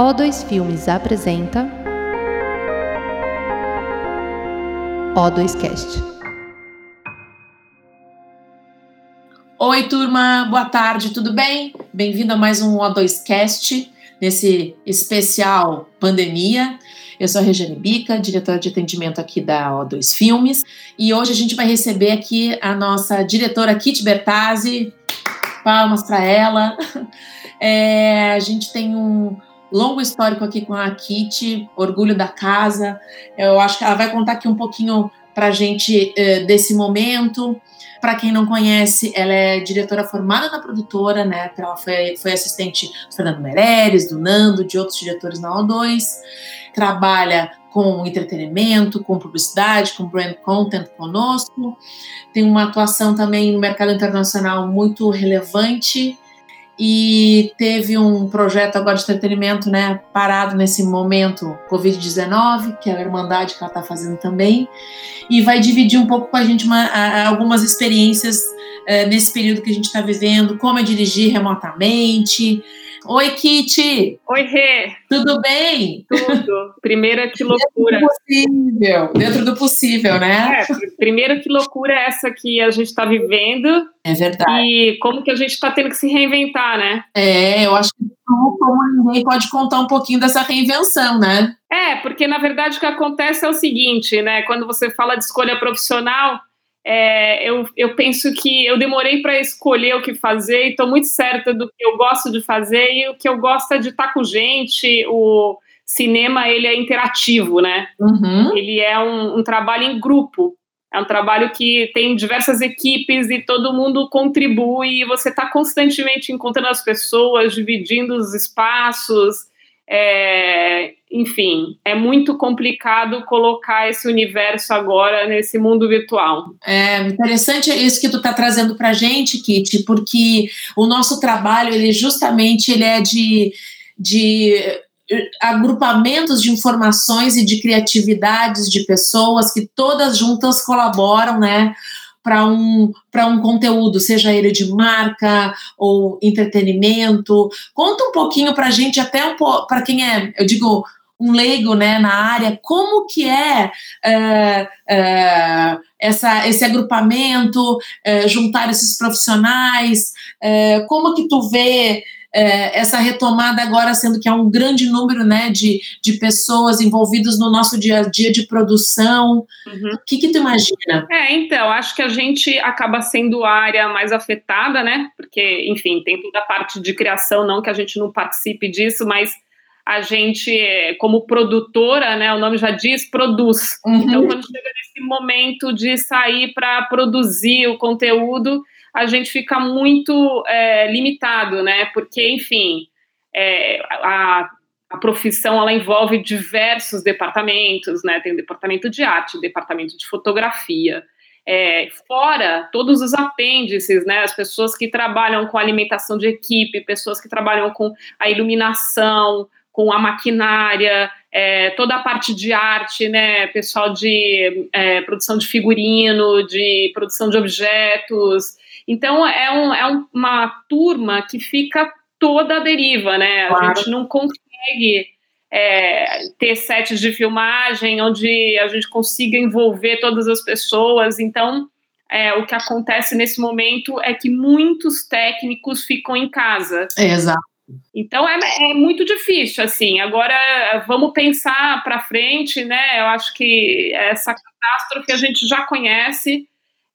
O2 Filmes apresenta O2Cast. Oi, turma, boa tarde, tudo bem? Bem-vindo a mais um O2Cast, nesse especial pandemia. Eu sou a Regiane Bica, diretora de atendimento aqui da O2 Filmes, e hoje a gente vai receber aqui a nossa diretora Kit Bertazzi. Palmas para ela. É, a gente tem um longo histórico aqui com a Kit, orgulho da casa. Eu acho que ela vai contar aqui um pouquinho para a gente é, desse momento. Para quem não conhece, ela é diretora formada na produtora, né? Ela foi, foi assistente do Fernando Meirelles, do Nando, de outros diretores na O2. Trabalha com entretenimento, com publicidade, com brand content conosco. Tem uma atuação também no mercado internacional muito relevante e teve um projeto agora de entretenimento, né, parado nesse momento Covid-19, que é a Irmandade que ela está fazendo também, e vai dividir um pouco com a gente uma, algumas experiências uh, nesse período que a gente está vivendo, como é dirigir remotamente, Oi, Kitty! Oi, Rê! Tudo bem? Tudo. Primeiro, que loucura. Dentro do possível, dentro do possível, né? É, primeiro, que loucura é essa que a gente está vivendo. É verdade. E como que a gente está tendo que se reinventar, né? É, eu acho que como ninguém pode contar um pouquinho dessa reinvenção, né? É, porque na verdade o que acontece é o seguinte, né? Quando você fala de escolha profissional, é, eu, eu penso que eu demorei para escolher o que fazer e estou muito certa do que eu gosto de fazer e o que eu gosto é de estar tá com gente. O cinema ele é interativo, né? Uhum. Ele é um, um trabalho em grupo. É um trabalho que tem diversas equipes e todo mundo contribui. E você está constantemente encontrando as pessoas, dividindo os espaços. É, enfim, é muito complicado colocar esse universo agora nesse mundo virtual. É interessante isso que tu está trazendo para gente, Kit, porque o nosso trabalho, ele justamente ele é de, de agrupamentos de informações e de criatividades de pessoas que todas juntas colaboram, né, para um, um conteúdo, seja ele de marca ou entretenimento. Conta um pouquinho para a gente, até um para quem é, eu digo, um leigo né, na área, como que é, é, é essa, esse agrupamento, é, juntar esses profissionais, como que tu vê essa retomada agora, sendo que há um grande número né, de, de pessoas envolvidas no nosso dia a dia de produção. Uhum. O que, que tu imagina? É, então, acho que a gente acaba sendo a área mais afetada, né? Porque, enfim, tem toda a parte de criação, não que a gente não participe disso, mas a gente, como produtora, né, o nome já diz, produz. Uhum. Então, quando chega nesse momento de sair para produzir o conteúdo, a gente fica muito é, limitado, né? Porque, enfim, é, a, a profissão ela envolve diversos departamentos, né? Tem o departamento de arte, o departamento de fotografia, é, fora todos os apêndices, né? As pessoas que trabalham com alimentação de equipe, pessoas que trabalham com a iluminação, com a maquinária, é, toda a parte de arte, né? Pessoal de é, produção de figurino, de produção de objetos, então, é, um, é uma turma que fica toda a deriva, né? Claro. A gente não consegue é, ter sets de filmagem onde a gente consiga envolver todas as pessoas. Então, é, o que acontece nesse momento é que muitos técnicos ficam em casa. É, exato. Então é, é, muito difícil, assim. Agora vamos pensar para frente, né? Eu acho que essa catástrofe a gente já conhece.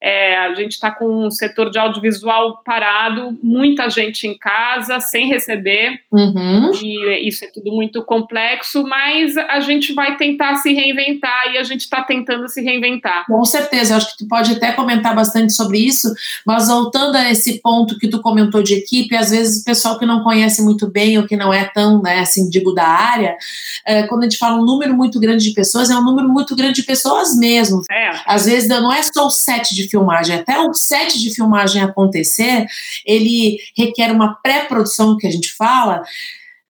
É, a gente está com um setor de audiovisual parado, muita gente em casa, sem receber, uhum. e isso é tudo muito complexo, mas a gente vai tentar se reinventar e a gente está tentando se reinventar. Com certeza, eu acho que tu pode até comentar bastante sobre isso, mas voltando a esse ponto que tu comentou de equipe, às vezes o pessoal que não conhece muito bem ou que não é tão, né, assim, digo, da área, é, quando a gente fala um número muito grande de pessoas, é um número muito grande de pessoas mesmo. É. Às vezes não é só o set de filmagem, até o set de filmagem acontecer, ele requer uma pré-produção que a gente fala.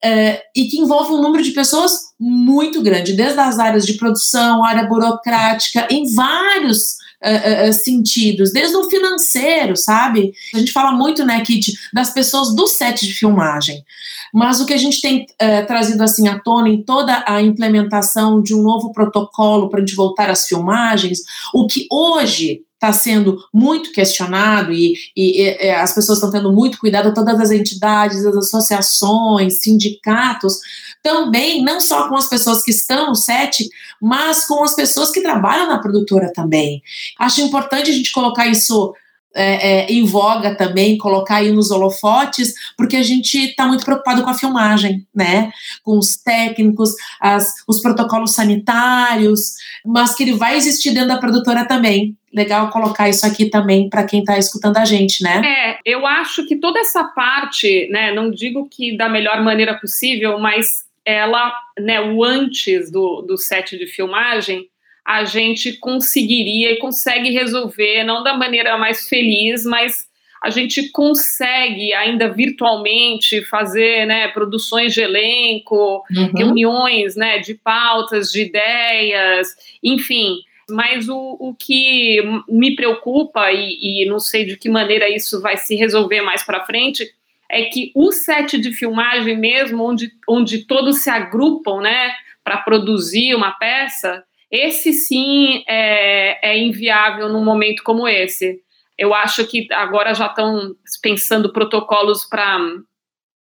é, e que envolve um número de pessoas muito grande, desde as áreas de produção, área burocrática, em vários uh, uh, sentidos, desde o financeiro, sabe? A gente fala muito, né, Kit, das pessoas do set de filmagem, mas o que a gente tem trazido assim à tona em toda a implementação de um novo protocolo para a gente voltar às filmagens, o que hoje está sendo muito questionado e, e, e, as pessoas estão tendo muito cuidado, todas as entidades, as associações, sindicatos, também, não só com as pessoas que estão no set, mas com as pessoas que trabalham na produtora também. Acho importante a gente colocar isso é, é, em voga também, colocar aí nos holofotes, porque a gente está muito preocupado com a filmagem, né? Com os técnicos, as, os protocolos sanitários, mas que ele vai existir dentro da produtora também. Legal colocar isso aqui também para quem está escutando a gente, né? É, eu acho que toda essa parte, né? Não digo que da melhor maneira possível, mas ela, né, o antes do, do set de filmagem, a gente conseguiria e consegue resolver, não da maneira mais feliz, mas a gente consegue ainda virtualmente fazer né, produções de elenco, uhum. reuniões né, de pautas, de ideias, enfim. Mas o, o que me preocupa, e, e não sei de que maneira isso vai se resolver mais para frente, é que o set de filmagem mesmo, onde, onde todos se agrupam né, para produzir uma peça, esse sim é, é inviável num momento como esse. Eu acho que agora já estão pensando protocolos para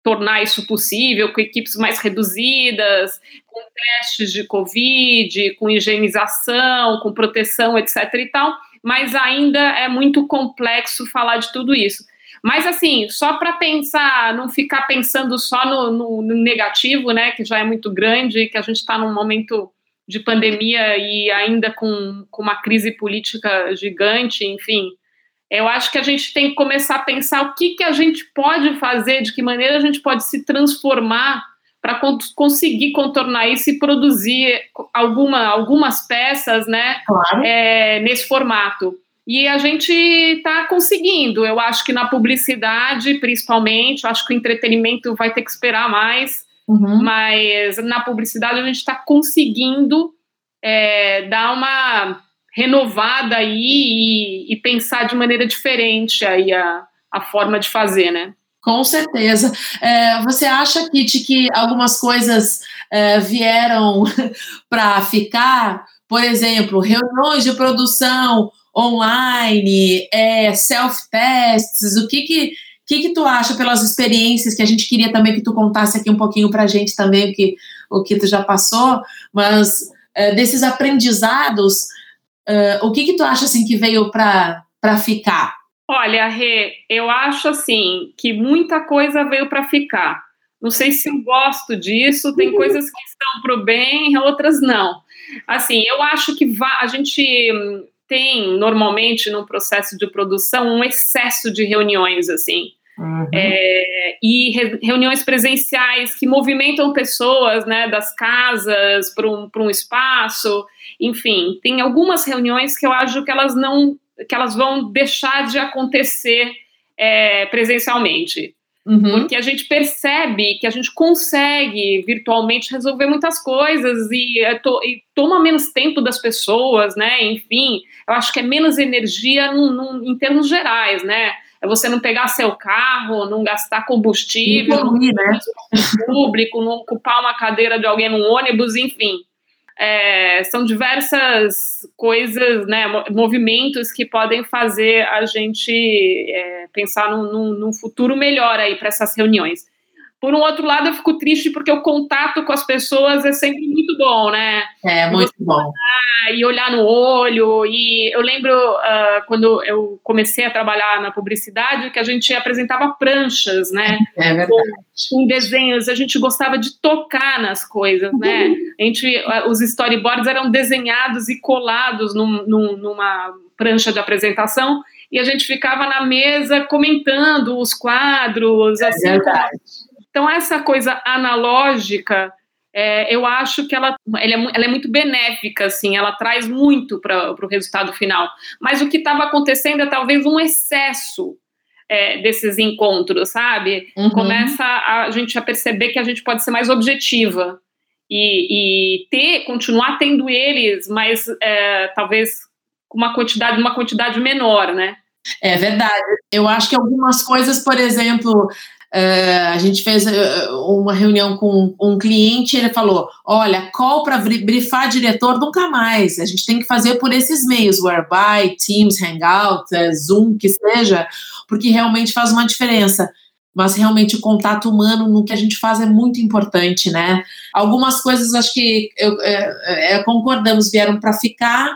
tornar isso possível, com equipes mais reduzidas, com testes de Covid, com higienização, com proteção, etc. e tal, mas ainda é muito complexo falar de tudo isso. Mas, assim, só para pensar, não ficar pensando só no, no, no, negativo, né, que já é muito grande, que a gente está num momento de pandemia e ainda com, com uma crise política gigante, enfim. Eu acho que a gente tem que começar a pensar o que, que a gente pode fazer, de que maneira a gente pode se transformar para conseguir contornar isso e produzir alguma, algumas peças né, claro. é, nesse formato. E a gente está conseguindo. Eu acho que na publicidade, principalmente, eu acho que o entretenimento vai ter que esperar mais. Uhum. Mas na publicidade a gente está conseguindo é, dar uma renovada aí e, e, pensar de maneira diferente aí a, a forma de fazer, né? Com certeza. É, você acha, Kit, que algumas coisas é, vieram para ficar? Por exemplo, reuniões de produção online, é, self-tests, o que que o que, que tu acha pelas experiências que a gente queria também que tu contasse aqui um pouquinho para a gente também o que, o que tu já passou, mas uh, desses aprendizados, uh, o que, que tu acha assim que veio para ficar? Olha, Rê, eu acho assim que muita coisa veio para ficar. Não sei se eu gosto disso, tem uhum. coisas que estão para o bem, outras não. Assim, eu acho que a gente tem normalmente no processo de produção um excesso de reuniões assim. Uhum. é, e re, reuniões presenciais que movimentam pessoas né das casas para um, um espaço. Enfim tem algumas reuniões que eu acho que elas não que elas vão deixar de acontecer é, presencialmente Uhum. Porque a gente percebe que a gente consegue virtualmente resolver muitas coisas e, é to, e, toma menos tempo das pessoas, né? Enfim, eu acho que é menos energia num, num, em termos gerais, né? É você não pegar seu carro, não gastar combustível, não, né? público, não ocupar uma cadeira de alguém num ônibus, enfim. É, são diversas coisas, né, movimentos que podem fazer a gente é, pensar num, num, num futuro melhor aí para essas reuniões. Por um outro lado, eu fico triste porque o contato com as pessoas é sempre muito bom, né? É, muito bom. E olhar no olho. E eu lembro uh, quando eu comecei a trabalhar na publicidade que a gente apresentava pranchas, né? É verdade. Com, com desenhos, a gente gostava de tocar nas coisas, né? A gente, uh, os storyboards eram desenhados e colados num, num, numa prancha de apresentação e a gente ficava na mesa comentando os quadros, é assim, verdade. Então, essa coisa analógica, é, eu acho que ela, ela, é, ela, é, muito benéfica, assim, ela traz muito para o resultado final. Mas o que estava acontecendo é talvez um excesso é, desses encontros, sabe? Uhum. Começa a, a gente a perceber que a gente pode ser mais objetiva e, e ter, continuar tendo eles, mas é, talvez com uma quantidade, uma quantidade menor, né? É verdade. Eu acho que algumas coisas, por exemplo, Uh, a gente fez uh, uma reunião com um cliente, ele falou: olha, call para brifar diretor nunca mais. A gente tem que fazer por esses meios, Whereby, Teams, Hangout, uh, Zoom, que seja, porque realmente faz uma diferença. Mas realmente o contato humano no que a gente faz é muito importante, né? Algumas coisas acho que eu, é, é, concordamos vieram para ficar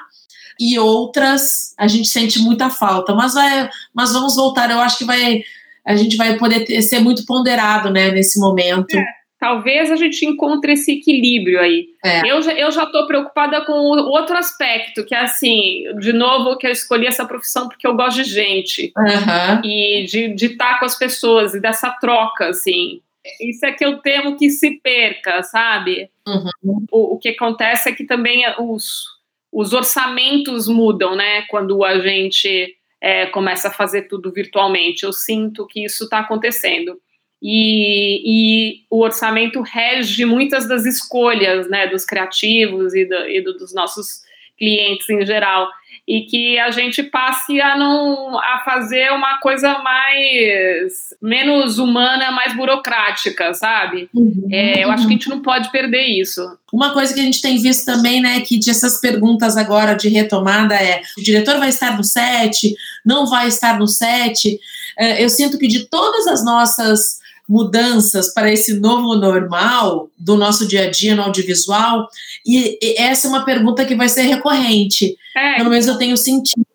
e outras a gente sente muita falta. Mas vai, mas vamos voltar. Eu acho que vai a gente vai poder ter, ser muito ponderado, né, nesse momento. É, talvez a gente encontre esse equilíbrio aí. É. Eu, já, eu já estou preocupada com o outro aspecto, que é assim, de novo, que eu escolhi essa profissão porque eu gosto de gente. Uhum. E de estar tá com as pessoas, e dessa troca, assim. Isso é que eu temo que se perca, sabe? Uhum. O, o que acontece é que também os, os orçamentos mudam, né? Quando a gente é, começa a fazer tudo virtualmente. Eu sinto que isso está acontecendo. E, e, o orçamento rege muitas das escolhas né, dos criativos e, do, e do, dos nossos clientes em geral e que a gente passe a não a fazer uma coisa mais menos humana, mais burocrática, sabe? Uhum, é, eu acho que a gente não pode perder isso. Uma coisa que a gente tem visto também, né, que dessas perguntas agora de retomada é: o diretor vai estar no set? Não vai estar no set? É, eu sinto que de todas as nossas mudanças para esse novo normal do nosso dia a dia no audiovisual? E, e essa é uma pergunta que vai ser recorrente. É. Pelo menos eu tenho sentido.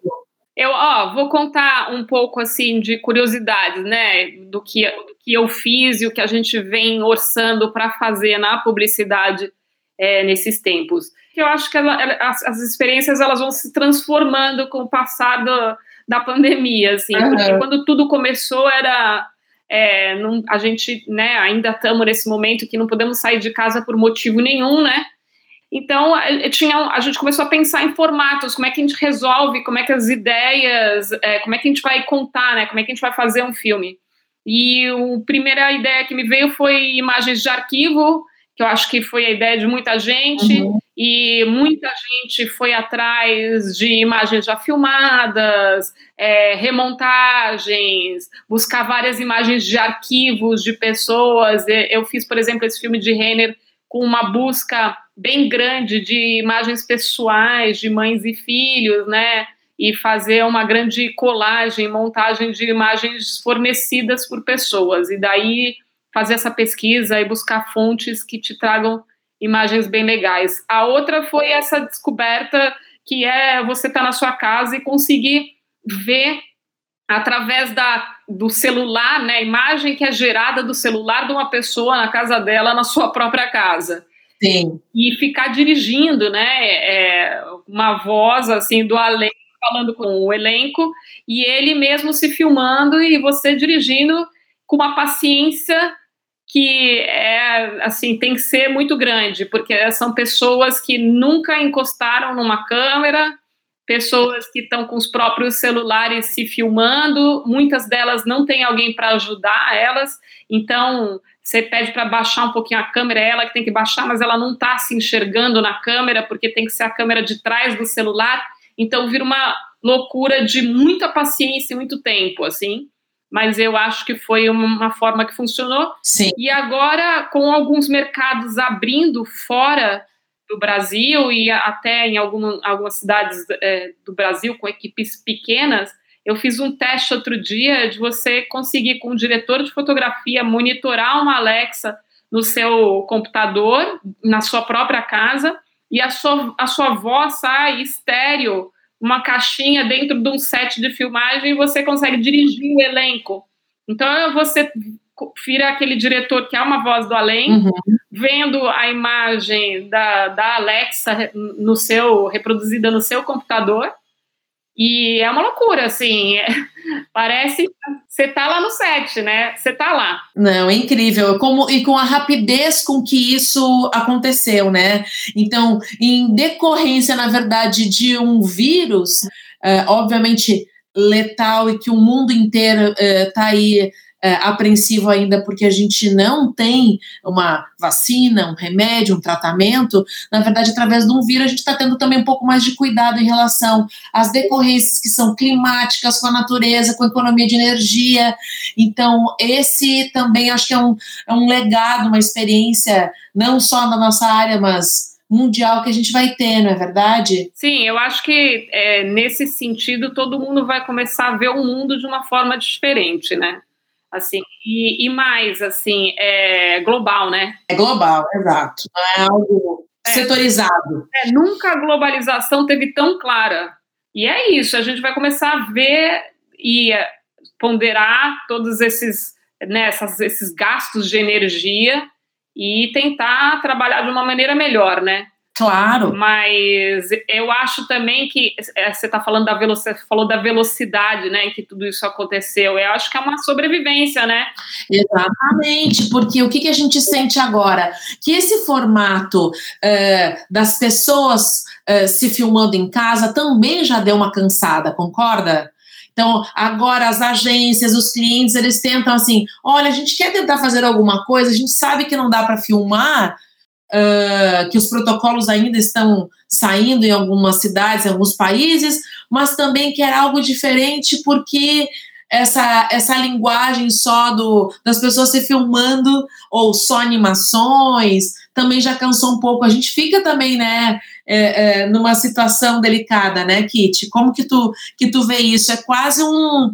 Eu ó, vou contar um pouco assim de curiosidades, né, do que, do que eu fiz e o que a gente vem orçando para fazer na publicidade é, nesses tempos. Eu acho que ela, as, as, experiências elas vão se transformando com o passar do, da pandemia, assim, uhum. porque quando tudo começou era é, não, a gente né, ainda estamos nesse momento que não podemos sair de casa por motivo nenhum, né? Então, a, tinha, a gente começou a pensar em formatos, como é que a gente resolve, como é que as ideias, é, como é que a gente vai contar, né? Como é que a gente vai fazer um filme. E a primeira ideia que me veio foi imagens de arquivo, que eu acho que foi a ideia de muita gente, uhum. E muita gente foi atrás de imagens já filmadas, é, remontagens, buscar várias imagens de arquivos de pessoas. Eu fiz, por exemplo, esse filme de Renner com uma busca bem grande de imagens pessoais de mães e filhos, né? E fazer uma grande colagem, montagem de imagens fornecidas por pessoas. E daí fazer essa pesquisa e buscar fontes que te tragam imagens bem legais. A outra foi essa descoberta que é você estar tá na sua casa e conseguir ver através da, do celular, né, a imagem que é gerada do celular de uma pessoa na casa dela, na sua própria casa. Sim. E ficar dirigindo, né, é, uma voz assim do além falando com o elenco e ele mesmo se filmando e você dirigindo com uma paciência que é assim tem que ser muito grande porque são pessoas que nunca encostaram numa câmera pessoas que estão com os próprios celulares se filmando muitas delas não tem alguém para ajudar elas então você pede para baixar um pouquinho a câmera é ela que tem que baixar mas ela não está se enxergando na câmera porque tem que ser a câmera de trás do celular então vira uma loucura de muita paciência e muito tempo assim mas eu acho que foi uma forma que funcionou. Sim. E agora, com alguns mercados abrindo fora do Brasil e até em alguma, algumas cidades é, do Brasil com equipes pequenas, eu fiz um teste outro dia de você conseguir, com o diretor de fotografia, monitorar uma Alexa no seu computador, na sua própria casa, e a sua, a sua voz sai estéreo uma caixinha dentro de um set de filmagem e você consegue dirigir o elenco. Então você vira aquele diretor que é uma voz do além, uhum. vendo a imagem da, da Alexa no seu reproduzida no seu computador e é uma loucura, assim. É, parece você tá lá no set, né? Você tá lá. Não, é incrível. Como, e com a rapidez com que isso aconteceu, né? Então, em decorrência, na verdade, de um vírus, é, obviamente letal e que o mundo inteiro está aí é, apreensivo ainda porque a gente não tem uma vacina, um remédio, um tratamento, na verdade, através de um vírus, a gente está tendo também um pouco mais de cuidado em relação às decorrências que são climáticas, com a natureza, com a economia de energia. Então, esse também acho que é um, é um legado, uma experiência, não só na nossa área, mas mundial que a gente vai ter, não é verdade? Sim, eu acho que é, nesse sentido todo mundo vai começar a ver o mundo de uma forma diferente, né? Assim, e, e mais, assim, é global, né? É global, exato. Não é algo é, setorizado. É, nunca a globalização teve tão clara. E é isso, a gente vai começar a ver e é, ponderar todos esses, né, essas, esses gastos de energia e tentar trabalhar de uma maneira melhor, né? Claro. Mas eu acho também que é, você está falando da velocidade, falou da velocidade, né, em que tudo isso aconteceu. Eu acho que é uma sobrevivência, né? Exatamente, porque o que, que a gente sente agora? Que esse formato uh, das pessoas uh, se filmando em casa também já deu uma cansada, concorda? Então, agora as agências, os clientes, eles tentam assim: olha, a gente quer tentar fazer alguma coisa, a gente sabe que não dá para filmar, uh, que os protocolos ainda estão saindo em algumas cidades, em alguns países, mas também quer algo diferente porque essa, essa linguagem só do, das pessoas se filmando ou só animações também já cansou um pouco. A gente fica também, né, é, é, numa situação delicada, né, Kit? Como que tu, que tu vê isso? É quase um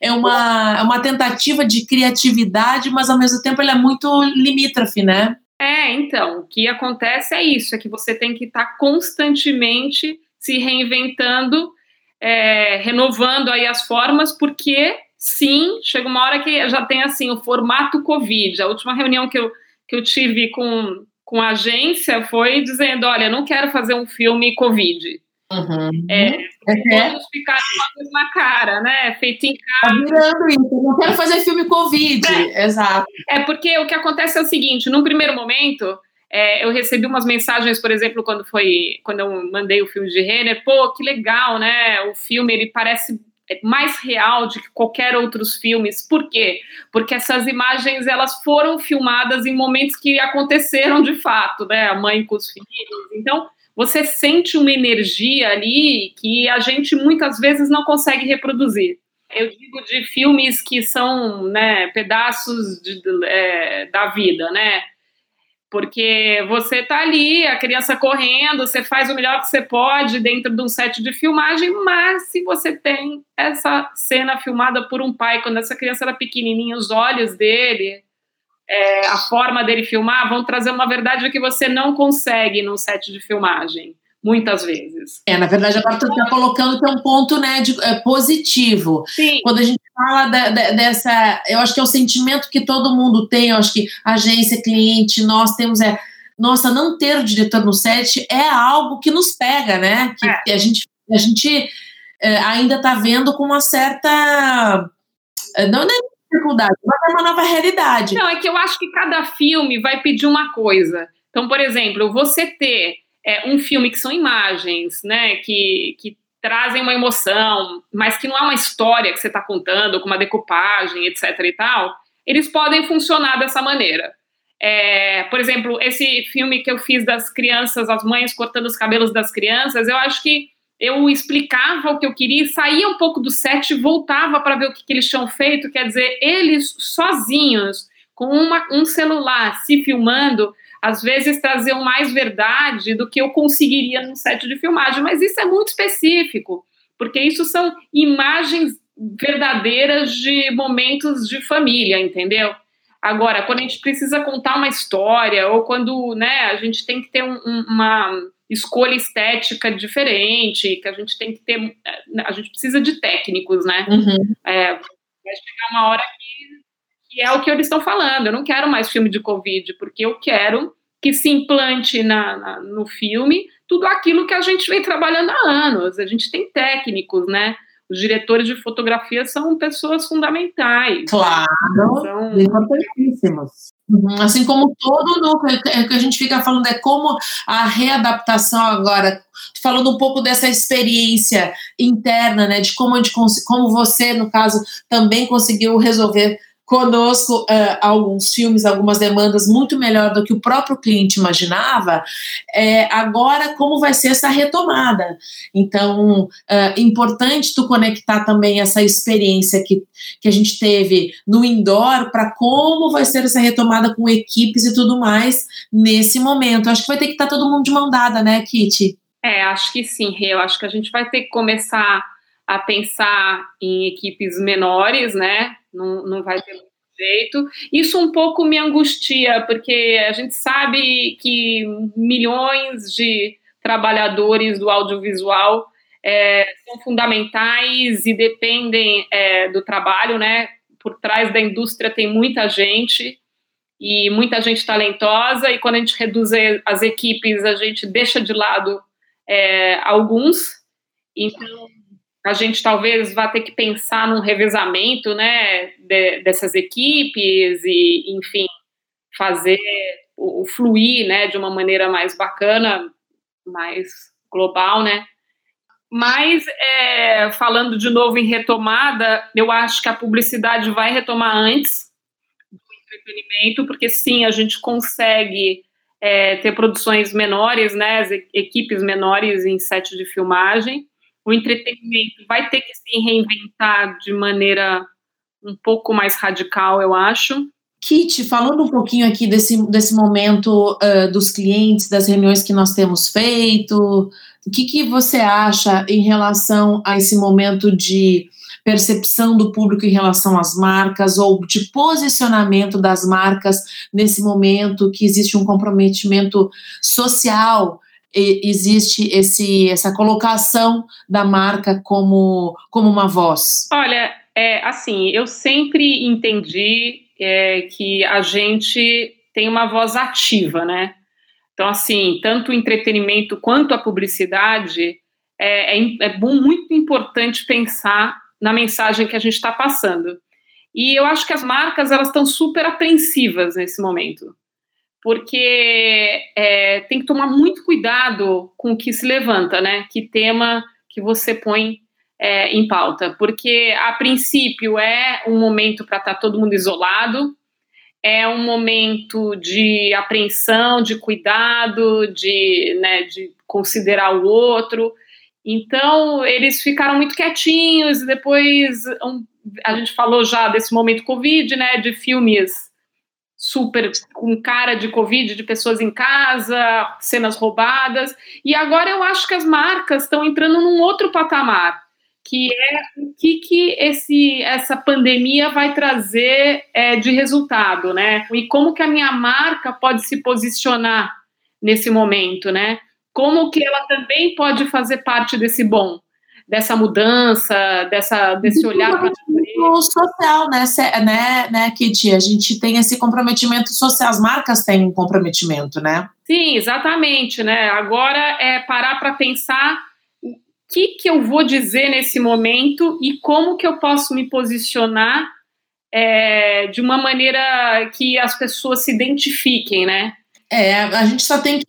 é uma, é uma tentativa de criatividade, mas ao mesmo tempo ele é muito limítrofe, né? É, então, o que acontece é isso, é que você tem que estar tá constantemente se reinventando, é, renovando aí as formas, porque sim, chega uma hora que já tem assim o formato Covid. A última reunião que eu, que eu tive com, com a agência foi dizendo: olha, não quero fazer um filme Covid. Uhum. É, é. todos ficaram com a mesma cara, né? Feito em casa. Tá virando isso. não quero fazer filme Covid. É. Exato. É porque o que acontece é o seguinte: num primeiro momento, é, eu recebi umas mensagens, por exemplo, quando foi quando eu mandei o filme de Renner, pô, que legal, né? O filme ele parece mais real de que qualquer outros filmes. Por quê? Porque essas imagens elas foram filmadas em momentos que aconteceram de fato, né? A mãe com os filhos. Então, você sente uma energia ali que a gente muitas vezes não consegue reproduzir. Eu digo de filmes que são né, pedaços de, é, da vida, né? Porque você tá ali, a criança correndo, você faz o melhor que você pode dentro de um set de filmagem, mas se você tem essa cena filmada por um pai, quando essa criança era pequenininha, os olhos dele, é, a forma dele filmar vão trazer uma verdade que você não consegue num set de filmagem muitas vezes. É, na verdade, agora tu está colocando que é um ponto né, de, é, positivo. Sim. Quando a gente fala da, da, dessa. Eu acho que é o sentimento que todo mundo tem, eu acho que agência, cliente, nós temos é. Nossa, não ter o diretor no set é algo que nos pega, né? Que, é. que a gente, a gente é, ainda está vendo com uma certa. É, não, nem dificuldade, mas é uma nova realidade. Não, é que eu acho que cada filme vai pedir uma coisa. Então, por exemplo, você ter é, um filme que são imagens, né, que, que trazem uma emoção, mas que não é uma história que você está contando, com uma decupagem, etc e tal, eles podem funcionar dessa maneira. É, por exemplo, esse filme que eu fiz das crianças, as mães cortando os cabelos das crianças, eu acho que eu explicava o que eu queria, saía um pouco do set, voltava para ver o que, que, eles tinham feito. Quer dizer, eles sozinhos, com uma, um celular se filmando, às vezes traziam mais verdade do que eu conseguiria num set de filmagem. Mas isso é muito específico, porque isso são imagens verdadeiras de momentos de família, entendeu? Agora, quando a gente precisa contar uma história, ou quando né, a gente tem que ter um, uma escolha estética diferente, que a gente tem que ter, a gente precisa de técnicos, né? Uhum. É, vai chegar uma hora que, que, é o que eles estão falando. Eu não quero mais filme de Covid, porque eu quero que se implante na, na, no filme tudo aquilo que a gente vem trabalhando há anos. A gente tem técnicos, né? Os diretores de fotografia são pessoas fundamentais. Claro, são importantíssimos. Uhum, assim como todo núcleo, é que a gente fica falando é como a readaptação agora, falando um pouco dessa experiência interna, né, de como, a gente, como você, no caso, também conseguiu resolver conosco uh, alguns filmes, algumas demandas muito melhor do que o próprio cliente imaginava, é, agora como vai ser essa retomada. Então, uh, importante tu conectar também essa experiência que, que a gente teve no indoor para como vai ser essa retomada com equipes e tudo mais nesse momento. Acho que vai ter que estar tá todo mundo de mão dada, né, Kitty? É, acho que sim, Eu acho que a gente vai ter que começar a pensar em equipes menores, né? Não, não vai ter jeito. Isso um pouco me angustia, porque a gente sabe que milhões de trabalhadores do audiovisual é, são fundamentais e dependem é, do trabalho, né? Por trás da indústria tem muita gente e muita gente talentosa, e quando a gente reduz as equipes, a gente deixa de lado é, alguns. Então, a gente talvez vá ter que pensar num revezamento, né, de, dessas equipes e, enfim, fazer o, o, fluir, né, de uma maneira mais bacana, mais global, né. Mas, é, falando de novo em retomada, eu acho que a publicidade vai retomar antes do entretenimento, porque sim, a gente consegue é, ter produções menores, né, equipes menores em set de filmagem, o entretenimento vai ter que se reinventar de maneira um pouco mais radical, eu acho. Kit, falando um pouquinho aqui desse, desse momento uh, dos clientes, das reuniões que nós temos feito, o que, que você acha em relação a esse momento de percepção do público em relação às marcas ou de posicionamento das marcas nesse momento que existe um comprometimento social existe esse, essa colocação da marca como, como uma voz? Olha, é, assim, eu sempre entendi é, que a gente tem uma voz ativa, né? Então, assim, tanto o entretenimento quanto a publicidade é, é, é muito importante pensar na mensagem que a gente está passando. E eu acho que as marcas elas estão super apreensivas nesse momento porque é, tem que tomar muito cuidado com o que se levanta, né? Que tema que você põe é, em pauta, porque a princípio é um momento para estar tá todo mundo isolado, é um momento de apreensão, de cuidado, de, né, de considerar o outro. Então, eles ficaram muito quietinhos, depois um, a gente falou já desse momento Covid, né, de filmes super com cara de Covid, de pessoas em casa, cenas roubadas. E agora eu acho que as marcas estão entrando num outro patamar, que é o que, que esse, essa pandemia vai trazer é, de resultado, né? E como que a minha marca pode se posicionar nesse momento, né? Como que ela também pode fazer parte desse bom dessa mudança, dessa, desse olhar para o social, né, né, né, Kitty? A gente tem esse comprometimento social, as marcas têm um comprometimento, né? Sim, exatamente, né? Agora é parar para pensar o que, que eu vou dizer nesse momento e como que eu posso me posicionar é, de uma maneira que as pessoas se identifiquem, né? É, a gente só tem que.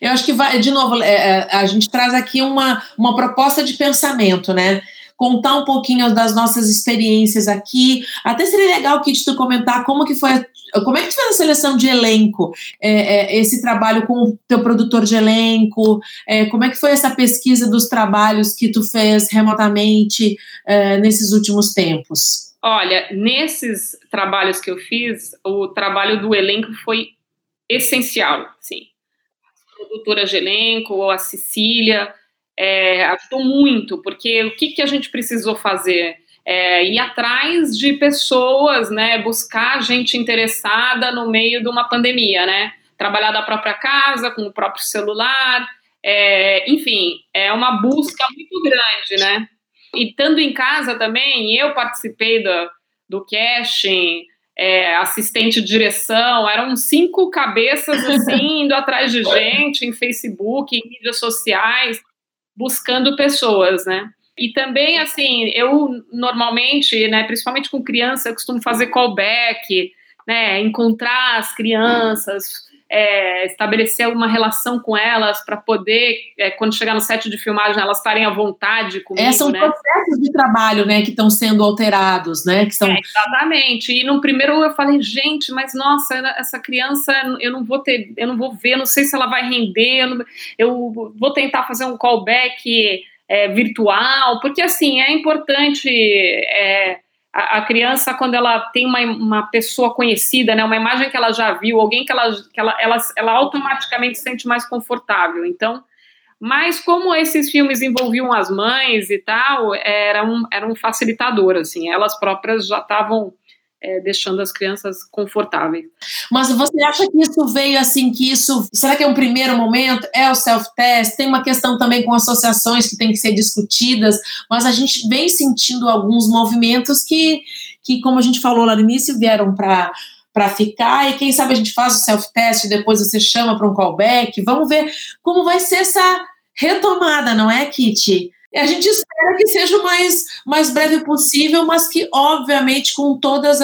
Eu acho que vai, de novo, é, é, a gente traz aqui uma, uma proposta de pensamento, né? Contar um pouquinho das nossas experiências aqui. Até seria legal, Kit, tu comentar como que foi. Como é que tu fez a seleção de elenco? É, é, esse trabalho com o teu produtor de elenco? É, como é que foi essa pesquisa dos trabalhos que tu fez remotamente nesses últimos tempos? Olha, nesses trabalhos que eu fiz, o trabalho do elenco foi essencial, sim. A produtora de elenco, a Cecília, é, ajudou muito, porque o que, que a gente precisou fazer? É, ir atrás de pessoas, né, buscar gente interessada no meio de uma pandemia, né, trabalhar da própria casa, com o próprio celular, é, enfim, é uma busca muito grande, né, e estando em casa também, eu participei do, do casting, é, assistente de direção, eram cinco cabeças assim, indo atrás de gente em Facebook, em mídias sociais, buscando pessoas, né? E também, assim, eu normalmente, né, principalmente com criança, eu costumo fazer callback, né, encontrar as crianças, é, estabelecer uma relação com elas para poder, é, quando chegar no set de filmagem, elas estarem à vontade comigo, é, são né? processos de trabalho, né, que estão sendo alterados, né, que são... É, exatamente, e no primeiro eu falei, gente, mas nossa, essa criança, eu não vou ter, eu não vou ver, não sei se ela vai render, eu, não, eu vou tentar fazer um callback é, virtual, porque assim, é importante... A, a, criança, quando ela tem uma, uma pessoa conhecida, né, uma imagem que ela já viu, alguém que ela, que ela, ela, ela automaticamente se sente mais confortável. Então, mas como esses filmes envolviam as mães e tal, era um, era um facilitador, assim, elas próprias já estavam é, deixando as crianças confortáveis. Mas você acha que isso veio assim, que isso, será que é um primeiro momento? É o self-test? Tem uma questão também com associações que tem que ser discutidas, mas a gente vem sentindo alguns movimentos que, que como a gente falou lá no início, vieram para para ficar, e quem sabe a gente faz o self-test depois você chama para um callback, vamos ver como vai ser essa retomada, não é, Kitty? A gente espera que seja o mais, mais breve possível, mas que, obviamente, com todos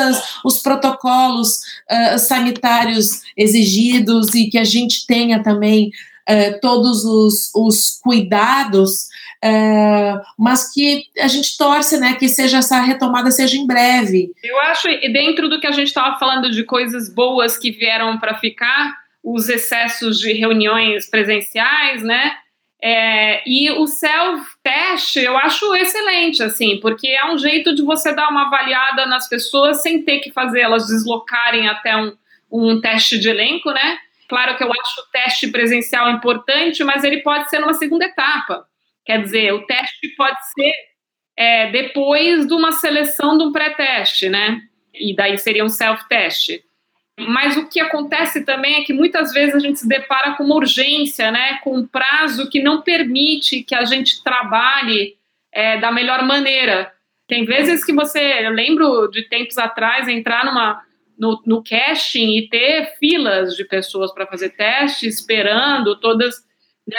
os protocolos uh, sanitários exigidos e que a gente tenha também uh, todos os, os cuidados, uh, mas que a gente torce né, que seja essa retomada seja em breve. Eu acho, e dentro do que a gente estava falando de coisas boas que vieram para ficar, os excessos de reuniões presenciais, né? É, e o self-teste eu acho excelente, assim, porque é um jeito de você dar uma avaliada nas pessoas sem ter que fazer elas deslocarem até um, um teste de elenco, né? Claro que eu acho o teste presencial importante, mas ele pode ser numa segunda etapa. Quer dizer, o teste pode ser é, depois de uma seleção de um pré-teste, né? E daí seria um self-teste. Mas o que acontece também é que muitas vezes a gente se depara com uma urgência, né, com um prazo que não permite que a gente trabalhe é, da melhor maneira. Tem vezes que você, eu lembro de tempos atrás, entrar numa, no, no casting e ter filas de pessoas para fazer teste, esperando todas né,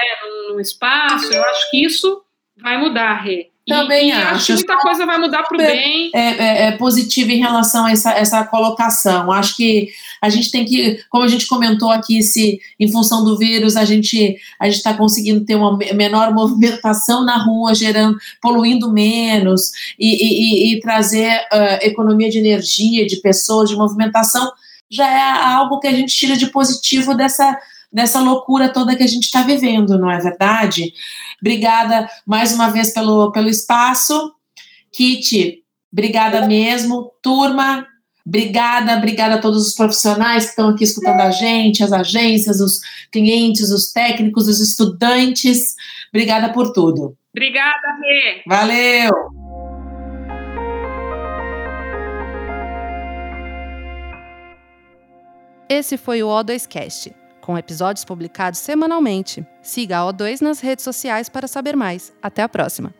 num espaço. Eu acho que isso vai mudar, Rê. Também e, acho. acho que muita coisa vai mudar para o bem. É, é, é, positivo em relação a essa, essa colocação. Acho que a gente tem que, como a gente comentou aqui, se em função do vírus a gente a está conseguindo ter uma menor movimentação na rua, gerando, poluindo menos e, e, e trazer uh, economia de energia, de pessoas, de movimentação, já é algo que a gente tira de positivo dessa dessa loucura toda que a gente está vivendo, não é verdade? Obrigada mais uma vez pelo, pelo espaço. Kit, obrigada mesmo. Turma, obrigada, obrigada a todos os profissionais que estão aqui escutando a gente, as agências, os clientes, os técnicos, os estudantes. Obrigada por tudo. Obrigada, Rê. Valeu! Esse foi o O2Cast com episódios publicados semanalmente. Siga a O2 nas redes sociais para saber mais. Até a próxima!